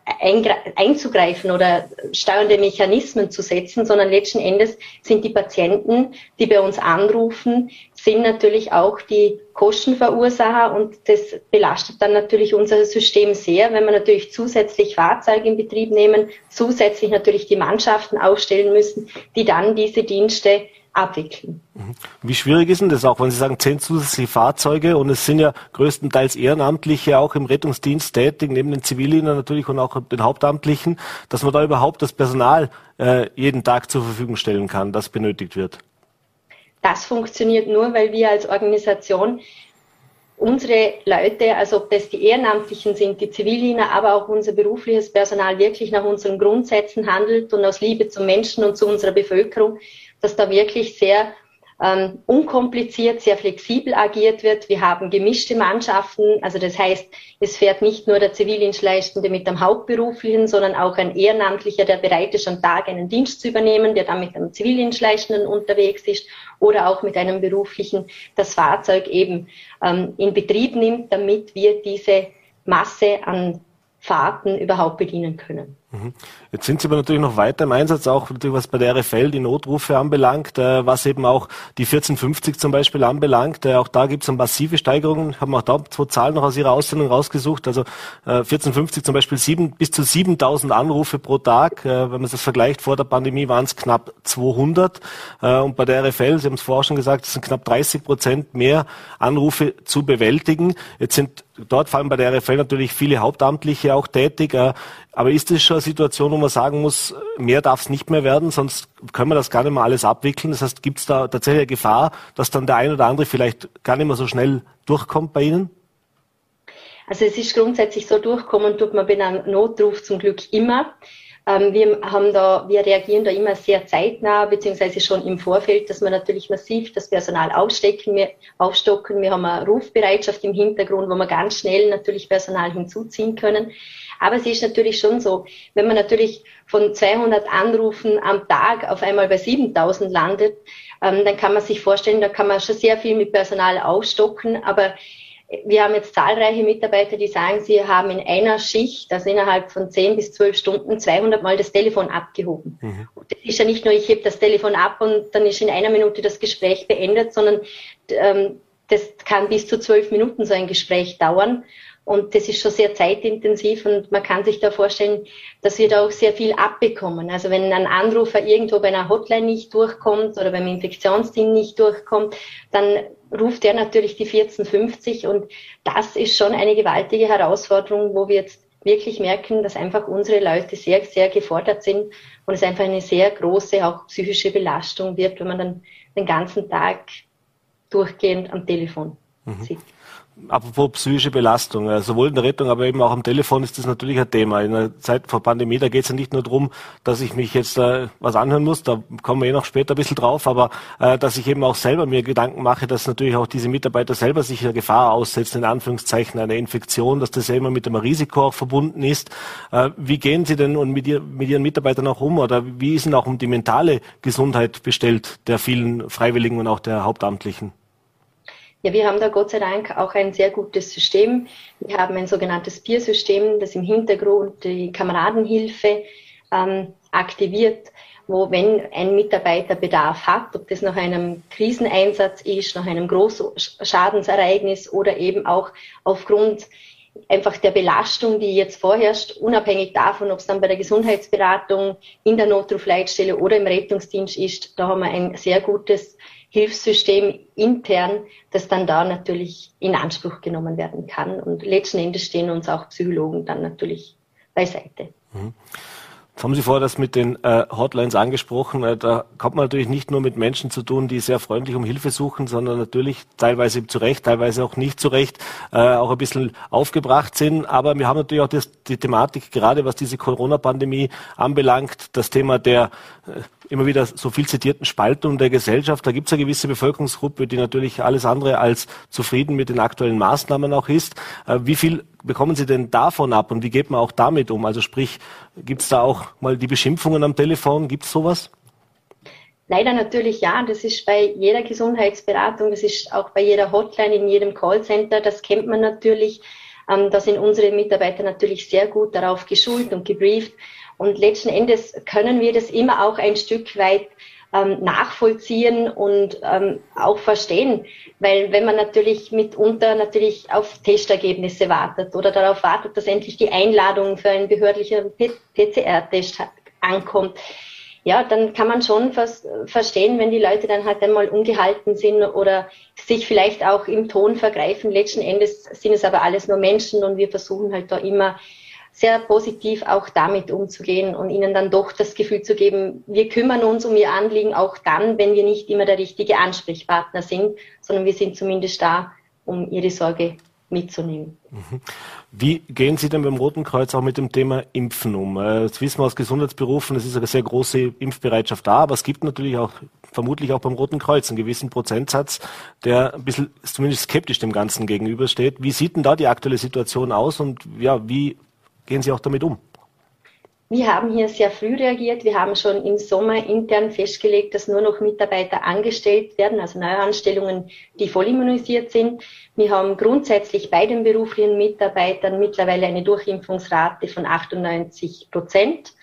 einzugreifen oder steuernde Mechanismen zu setzen, sondern letzten Endes sind die Patienten, die bei uns anrufen, sind natürlich auch die Kostenverursacher und das belastet dann natürlich unser System sehr, wenn wir natürlich zusätzlich Fahrzeuge in Betrieb nehmen, zusätzlich natürlich die Mannschaften aufstellen müssen, die dann diese Dienste abwickeln. Mhm. Wie schwierig ist denn das auch, wenn Sie sagen, zehn zusätzliche Fahrzeuge und es sind ja größtenteils Ehrenamtliche auch im Rettungsdienst tätig, neben den Zivildienern natürlich und auch den Hauptamtlichen, dass man da überhaupt das Personal äh, jeden Tag zur Verfügung stellen kann, das benötigt wird? Das funktioniert nur, weil wir als Organisation unsere Leute, also ob das die Ehrenamtlichen sind, die Zivildiener, aber auch unser berufliches Personal wirklich nach unseren Grundsätzen handelt und aus Liebe zum Menschen und zu unserer Bevölkerung dass da wirklich sehr ähm, unkompliziert, sehr flexibel agiert wird. Wir haben gemischte Mannschaften, also das heißt, es fährt nicht nur der Zivildienstleistende mit dem Hauptberuflichen, sondern auch ein Ehrenamtlicher, der bereit ist, am Tag einen Dienst zu übernehmen, der dann mit einem Zivildienstleistenden unterwegs ist oder auch mit einem Beruflichen das Fahrzeug eben ähm, in Betrieb nimmt, damit wir diese Masse an Fahrten überhaupt bedienen können. Mhm. Jetzt sind Sie aber natürlich noch weiter im Einsatz, auch natürlich was bei der RFL die Notrufe anbelangt, äh, was eben auch die 1450 zum Beispiel anbelangt. Äh, auch da gibt es eine massive Steigerung. Haben auch da zwei Zahlen noch aus Ihrer Aussendung rausgesucht. Also 1450 äh, zum Beispiel sieben, bis zu 7000 Anrufe pro Tag. wenn man das vergleicht, vor der Pandemie waren es knapp 200. und bei der RFL, Sie haben es vorher schon gesagt, es sind knapp 30 Prozent mehr Anrufe zu bewältigen. Jetzt sind dort vor allem bei der RFL natürlich viele Hauptamtliche auch tätig. Aber ist das schon eine Situation, wo man sagen muss, mehr darf es nicht mehr werden, sonst können wir das gar nicht mehr alles abwickeln? Das heißt, gibt es da tatsächlich eine Gefahr, dass dann der ein oder andere vielleicht gar nicht mehr so schnell durchkommt bei Ihnen? Also es ist grundsätzlich so, durchkommen tut man bei einem Notruf zum Glück immer. Ähm, wir haben da, wir reagieren da immer sehr zeitnah, beziehungsweise schon im Vorfeld, dass wir natürlich massiv das Personal aufstecken, wir, aufstocken. Wir haben eine Rufbereitschaft im Hintergrund, wo wir ganz schnell natürlich Personal hinzuziehen können. Aber es ist natürlich schon so, wenn man natürlich von 200 Anrufen am Tag auf einmal bei 7000 landet, ähm, dann kann man sich vorstellen, da kann man schon sehr viel mit Personal aufstocken, aber wir haben jetzt zahlreiche Mitarbeiter, die sagen, sie haben in einer Schicht, also innerhalb von 10 bis 12 Stunden, 200 Mal das Telefon abgehoben. Mhm. das ist ja nicht nur, ich hebe das Telefon ab und dann ist in einer Minute das Gespräch beendet, sondern ähm, das kann bis zu zwölf Minuten so ein Gespräch dauern. Und das ist schon sehr zeitintensiv und man kann sich da vorstellen, dass wir da auch sehr viel abbekommen. Also wenn ein Anrufer irgendwo bei einer Hotline nicht durchkommt oder beim Infektionsteam nicht durchkommt, dann ruft er natürlich die 1450 und das ist schon eine gewaltige Herausforderung, wo wir jetzt wirklich merken, dass einfach unsere Leute sehr, sehr gefordert sind und es einfach eine sehr große, auch psychische Belastung wird, wenn man dann den ganzen Tag durchgehend am Telefon mhm. sitzt apropos psychische Belastung, sowohl in der Rettung, aber eben auch am Telefon ist das natürlich ein Thema. In der Zeit vor Pandemie, da geht es ja nicht nur darum, dass ich mich jetzt äh, was anhören muss, da kommen wir eh noch später ein bisschen drauf, aber äh, dass ich eben auch selber mir Gedanken mache, dass natürlich auch diese Mitarbeiter selber sich der Gefahr aussetzen, in Anführungszeichen einer Infektion, dass das ja immer mit einem Risiko auch verbunden ist. Äh, wie gehen Sie denn und mit, ihr, mit Ihren Mitarbeitern auch um oder wie ist denn auch um die mentale Gesundheit bestellt der vielen Freiwilligen und auch der Hauptamtlichen? Ja, wir haben da Gott sei Dank auch ein sehr gutes System. Wir haben ein sogenanntes Peer-System, das im Hintergrund die Kameradenhilfe ähm, aktiviert, wo wenn ein Mitarbeiter Bedarf hat, ob das nach einem Kriseneinsatz ist, nach einem Großschadensereignis oder eben auch aufgrund einfach der Belastung, die jetzt vorherrscht, unabhängig davon, ob es dann bei der Gesundheitsberatung in der Notrufleitstelle oder im Rettungsdienst ist, da haben wir ein sehr gutes Hilfssystem intern, das dann da natürlich in Anspruch genommen werden kann. Und letzten Endes stehen uns auch Psychologen dann natürlich beiseite. Mhm. Jetzt haben Sie vorher das mit den äh, Hotlines angesprochen. Äh, da kommt man natürlich nicht nur mit Menschen zu tun, die sehr freundlich um Hilfe suchen, sondern natürlich teilweise zu Recht, teilweise auch nicht zu Recht, äh, auch ein bisschen aufgebracht sind. Aber wir haben natürlich auch das, die Thematik, gerade was diese Corona-Pandemie anbelangt, das Thema der äh, immer wieder so viel zitierten Spaltung der Gesellschaft. Da gibt es eine gewisse Bevölkerungsgruppe, die natürlich alles andere als zufrieden mit den aktuellen Maßnahmen auch ist. Äh, wie viel bekommen Sie denn davon ab und wie geht man auch damit um? Also sprich, gibt es da auch mal die Beschimpfungen am Telefon? Gibt es sowas? Leider natürlich ja. Das ist bei jeder Gesundheitsberatung, das ist auch bei jeder Hotline, in jedem Callcenter. Das kennt man natürlich. Ähm, da sind unsere Mitarbeiter natürlich sehr gut darauf geschult und gebrieft. Und letzten Endes können wir das immer auch ein Stück weit ähm, nachvollziehen und ähm, auch verstehen. Weil wenn man natürlich mitunter natürlich auf Testergebnisse wartet oder darauf wartet, dass endlich die Einladung für einen behördlichen PCR-Test ankommt, ja, dann kann man schon verstehen, wenn die Leute dann halt einmal ungehalten sind oder sich vielleicht auch im Ton vergreifen. Letzten Endes sind es aber alles nur Menschen und wir versuchen halt da immer sehr positiv auch damit umzugehen und ihnen dann doch das Gefühl zu geben, wir kümmern uns um ihr Anliegen auch dann, wenn wir nicht immer der richtige Ansprechpartner sind, sondern wir sind zumindest da, um ihre Sorge mitzunehmen. Mhm. Wie gehen Sie denn beim Roten Kreuz auch mit dem Thema Impfen um? Jetzt wissen wir aus Gesundheitsberufen, es ist eine sehr große Impfbereitschaft da, aber es gibt natürlich auch vermutlich auch beim Roten Kreuz einen gewissen Prozentsatz, der ein bisschen zumindest skeptisch dem Ganzen gegenübersteht. Wie sieht denn da die aktuelle Situation aus und ja, wie gehen Sie auch damit um? Wir haben hier sehr früh reagiert. Wir haben schon im Sommer intern festgelegt, dass nur noch Mitarbeiter angestellt werden, also Neuanstellungen, die voll immunisiert sind. Wir haben grundsätzlich bei den beruflichen Mitarbeitern mittlerweile eine Durchimpfungsrate von 98 Prozent.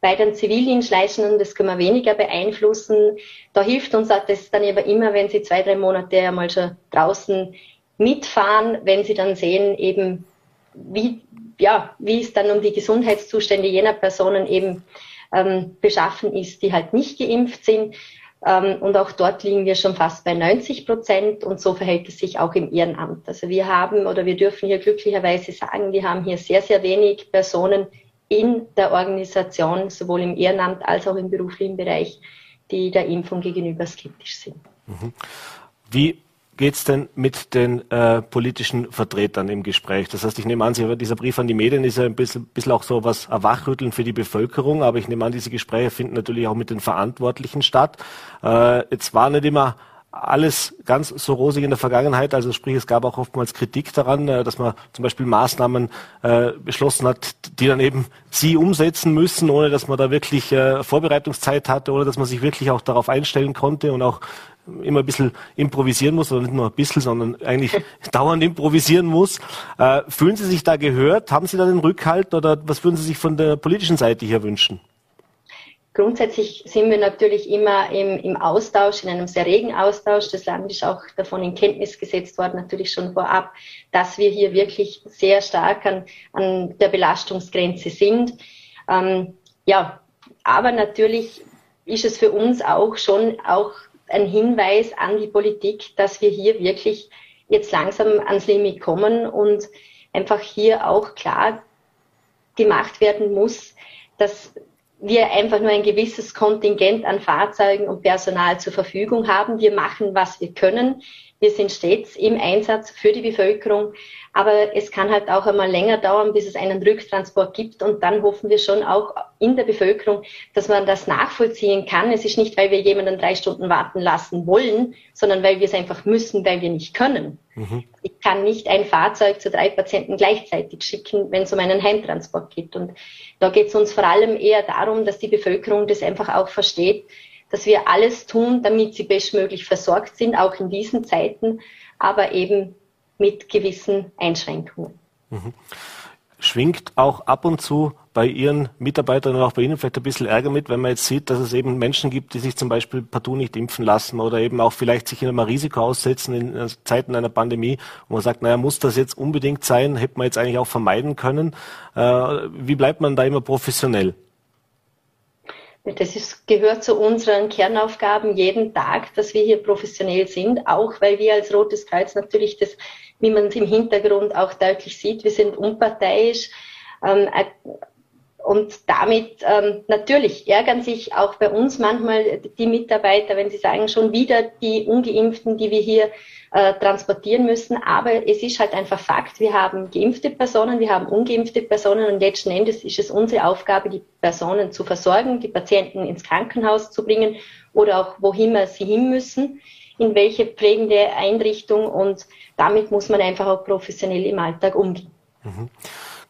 Bei den Zivildienstleistenden, das können wir weniger beeinflussen. Da hilft uns das dann aber immer, wenn sie zwei, drei Monate einmal schon draußen mitfahren, wenn sie dann sehen, eben wie, ja, wie es dann um die Gesundheitszustände jener Personen eben ähm, beschaffen ist, die halt nicht geimpft sind. Ähm, und auch dort liegen wir schon fast bei 90 Prozent und so verhält es sich auch im Ehrenamt. Also wir haben oder wir dürfen hier glücklicherweise sagen, wir haben hier sehr, sehr wenig Personen in der Organisation, sowohl im Ehrenamt als auch im beruflichen Bereich, die der Impfung gegenüber skeptisch sind. Mhm. Wie geht es denn mit den äh, politischen Vertretern im Gespräch? Das heißt, ich nehme an, dieser Brief an die Medien ist ja ein bisschen, bisschen auch so was Erwachrütteln für die Bevölkerung, aber ich nehme an, diese Gespräche finden natürlich auch mit den Verantwortlichen statt. Äh, jetzt war nicht immer alles ganz so rosig in der Vergangenheit. Also sprich, es gab auch oftmals Kritik daran, äh, dass man zum Beispiel Maßnahmen äh, beschlossen hat, die dann eben sie umsetzen müssen, ohne dass man da wirklich äh, Vorbereitungszeit hatte oder dass man sich wirklich auch darauf einstellen konnte und auch immer ein bisschen improvisieren muss, oder nicht nur ein bisschen, sondern eigentlich <laughs> dauernd improvisieren muss. Äh, fühlen Sie sich da gehört? Haben Sie da den Rückhalt oder was würden Sie sich von der politischen Seite hier wünschen? Grundsätzlich sind wir natürlich immer im, im Austausch, in einem sehr regen Austausch. Das Land ist auch davon in Kenntnis gesetzt worden, natürlich schon vorab, dass wir hier wirklich sehr stark an, an der Belastungsgrenze sind. Ähm, ja, aber natürlich ist es für uns auch schon auch ein Hinweis an die Politik, dass wir hier wirklich jetzt langsam ans Limit kommen und einfach hier auch klar gemacht werden muss, dass wir einfach nur ein gewisses Kontingent an Fahrzeugen und Personal zur Verfügung haben. Wir machen, was wir können. Wir sind stets im Einsatz für die Bevölkerung. Aber es kann halt auch einmal länger dauern, bis es einen Rücktransport gibt. Und dann hoffen wir schon auch in der Bevölkerung, dass man das nachvollziehen kann. Es ist nicht, weil wir jemanden drei Stunden warten lassen wollen, sondern weil wir es einfach müssen, weil wir nicht können. Mhm. Ich kann nicht ein Fahrzeug zu drei Patienten gleichzeitig schicken, wenn es um einen Heimtransport geht. Und da geht es uns vor allem eher darum, dass die Bevölkerung das einfach auch versteht, dass wir alles tun, damit sie bestmöglich versorgt sind, auch in diesen Zeiten, aber eben mit gewissen Einschränkungen. Mhm. Schwingt auch ab und zu bei Ihren Mitarbeitern und auch bei Ihnen vielleicht ein bisschen Ärger mit, wenn man jetzt sieht, dass es eben Menschen gibt, die sich zum Beispiel partout nicht impfen lassen oder eben auch vielleicht sich in einem Risiko aussetzen in Zeiten einer Pandemie, wo man sagt, naja, muss das jetzt unbedingt sein, hätte man jetzt eigentlich auch vermeiden können. Äh, wie bleibt man da immer professionell? Das ist, gehört zu unseren Kernaufgaben jeden Tag, dass wir hier professionell sind, auch weil wir als Rotes Kreuz natürlich das, wie man es im Hintergrund auch deutlich sieht, wir sind unparteiisch. Ähm, und damit ähm, natürlich ärgern sich auch bei uns manchmal die Mitarbeiter, wenn sie sagen, schon wieder die ungeimpften, die wir hier äh, transportieren müssen. Aber es ist halt einfach Fakt, wir haben geimpfte Personen, wir haben ungeimpfte Personen und letzten Endes ist es unsere Aufgabe, die Personen zu versorgen, die Patienten ins Krankenhaus zu bringen oder auch wohin wir sie hin müssen, in welche pflegende Einrichtung und damit muss man einfach auch professionell im Alltag umgehen. Mhm.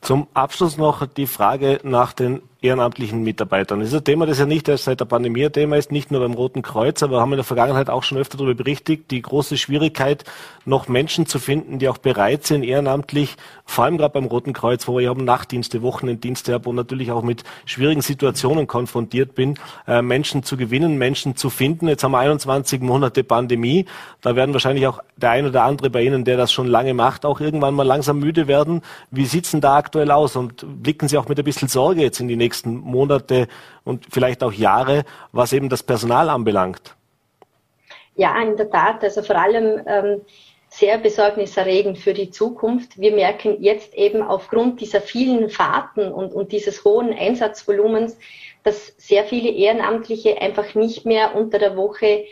Zum Abschluss noch die Frage nach den ehrenamtlichen Mitarbeitern. Das ist ein Thema, das ja nicht erst seit der Pandemie ein Thema ist, nicht nur beim Roten Kreuz, aber haben in der Vergangenheit auch schon öfter darüber berichtet, die große Schwierigkeit, noch Menschen zu finden, die auch bereit sind, ehrenamtlich, vor allem gerade beim Roten Kreuz, wo ich auch Nachtdienste, Wochenenddienste habe und natürlich auch mit schwierigen Situationen konfrontiert bin, äh, Menschen zu gewinnen, Menschen zu finden. Jetzt haben wir 21 Monate Pandemie. Da werden wahrscheinlich auch der ein oder andere bei Ihnen, der das schon lange macht, auch irgendwann mal langsam müde werden. Wie sieht's denn da aktuell aus? Und blicken Sie auch mit ein bisschen Sorge jetzt in die nächsten nächsten Monate und vielleicht auch Jahre, was eben das Personal anbelangt? Ja, in der Tat. Also vor allem ähm, sehr besorgniserregend für die Zukunft. Wir merken jetzt eben aufgrund dieser vielen Fahrten und, und dieses hohen Einsatzvolumens, dass sehr viele Ehrenamtliche einfach nicht mehr unter der Woche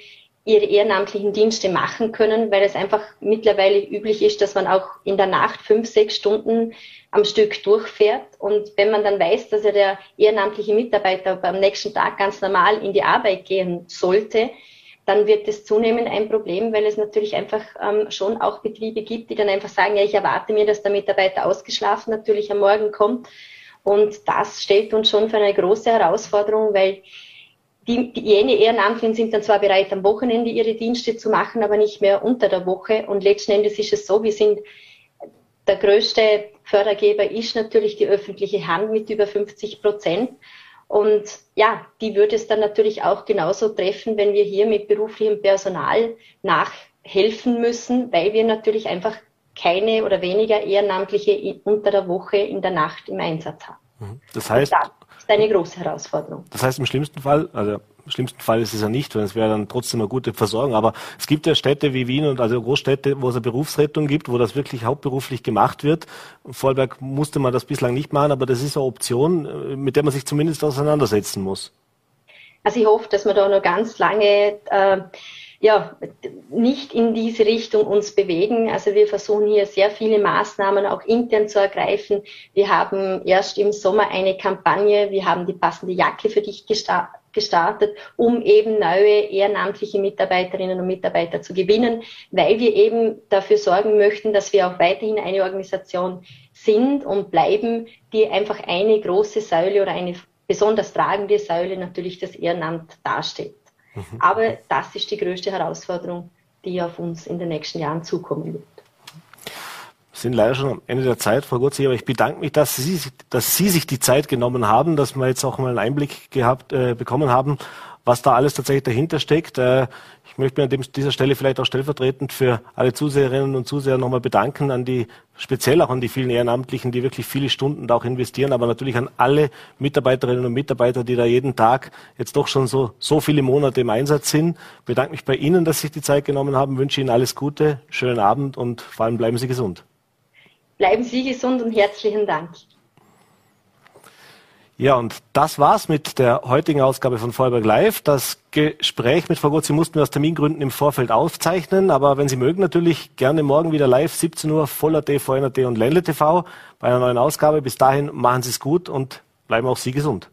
ihre ehrenamtlichen Dienste machen können, weil es einfach mittlerweile üblich ist, dass man auch in der Nacht fünf, sechs Stunden am Stück durchfährt. Und wenn man dann weiß, dass ja der ehrenamtliche Mitarbeiter am nächsten Tag ganz normal in die Arbeit gehen sollte, dann wird es zunehmend ein Problem, weil es natürlich einfach ähm, schon auch Betriebe gibt, die dann einfach sagen, ja, ich erwarte mir, dass der Mitarbeiter ausgeschlafen natürlich am Morgen kommt. Und das stellt uns schon für eine große Herausforderung, weil die, die, jene Ehrenamtlichen sind dann zwar bereit, am Wochenende ihre Dienste zu machen, aber nicht mehr unter der Woche. Und letzten Endes ist es so, wir sind der größte Fördergeber ist natürlich die öffentliche Hand mit über 50 Prozent. Und ja, die würde es dann natürlich auch genauso treffen, wenn wir hier mit beruflichem Personal nachhelfen müssen, weil wir natürlich einfach keine oder weniger Ehrenamtliche unter der Woche in der Nacht im Einsatz haben. Mhm. Das heißt, ist eine große Herausforderung. Das heißt im schlimmsten Fall, also im schlimmsten Fall ist es ja nicht, weil es wäre dann trotzdem eine gute Versorgung. Aber es gibt ja Städte wie Wien und also Großstädte, wo es eine Berufsrettung gibt, wo das wirklich hauptberuflich gemacht wird. In Vorarlberg musste man das bislang nicht machen, aber das ist eine Option, mit der man sich zumindest auseinandersetzen muss. Also ich hoffe, dass man da noch ganz lange äh, ja, nicht in diese Richtung uns bewegen. Also wir versuchen hier sehr viele Maßnahmen auch intern zu ergreifen. Wir haben erst im Sommer eine Kampagne, wir haben die passende Jacke für dich gestartet, um eben neue ehrenamtliche Mitarbeiterinnen und Mitarbeiter zu gewinnen, weil wir eben dafür sorgen möchten, dass wir auch weiterhin eine Organisation sind und bleiben, die einfach eine große Säule oder eine besonders tragende Säule natürlich das Ehrenamt darstellt. Mhm. Aber das ist die größte Herausforderung, die auf uns in den nächsten Jahren zukommen wird. Wir sind leider schon am Ende der Zeit, Frau Gotzi, aber ich bedanke mich, dass Sie, dass Sie sich die Zeit genommen haben, dass wir jetzt auch mal einen Einblick gehabt, äh, bekommen haben, was da alles tatsächlich dahinter steckt. Äh, ich möchte mich an dieser Stelle vielleicht auch stellvertretend für alle Zuseherinnen und Zuseher nochmal bedanken, an die, speziell auch an die vielen Ehrenamtlichen, die wirklich viele Stunden da auch investieren, aber natürlich an alle Mitarbeiterinnen und Mitarbeiter, die da jeden Tag jetzt doch schon so, so viele Monate im Einsatz sind. Ich bedanke mich bei Ihnen, dass Sie sich die Zeit genommen haben, wünsche Ihnen alles Gute, schönen Abend und vor allem bleiben Sie gesund. Bleiben Sie gesund und herzlichen Dank. Ja, und das war's mit der heutigen Ausgabe von Vollberg Live. Das Gespräch mit Frau Gotzi mussten wir aus Termingründen im Vorfeld aufzeichnen, aber wenn Sie mögen, natürlich gerne morgen wieder live, 17 Uhr, Voller NRT und Ländle TV bei einer neuen Ausgabe. Bis dahin machen Sie es gut und bleiben auch Sie gesund.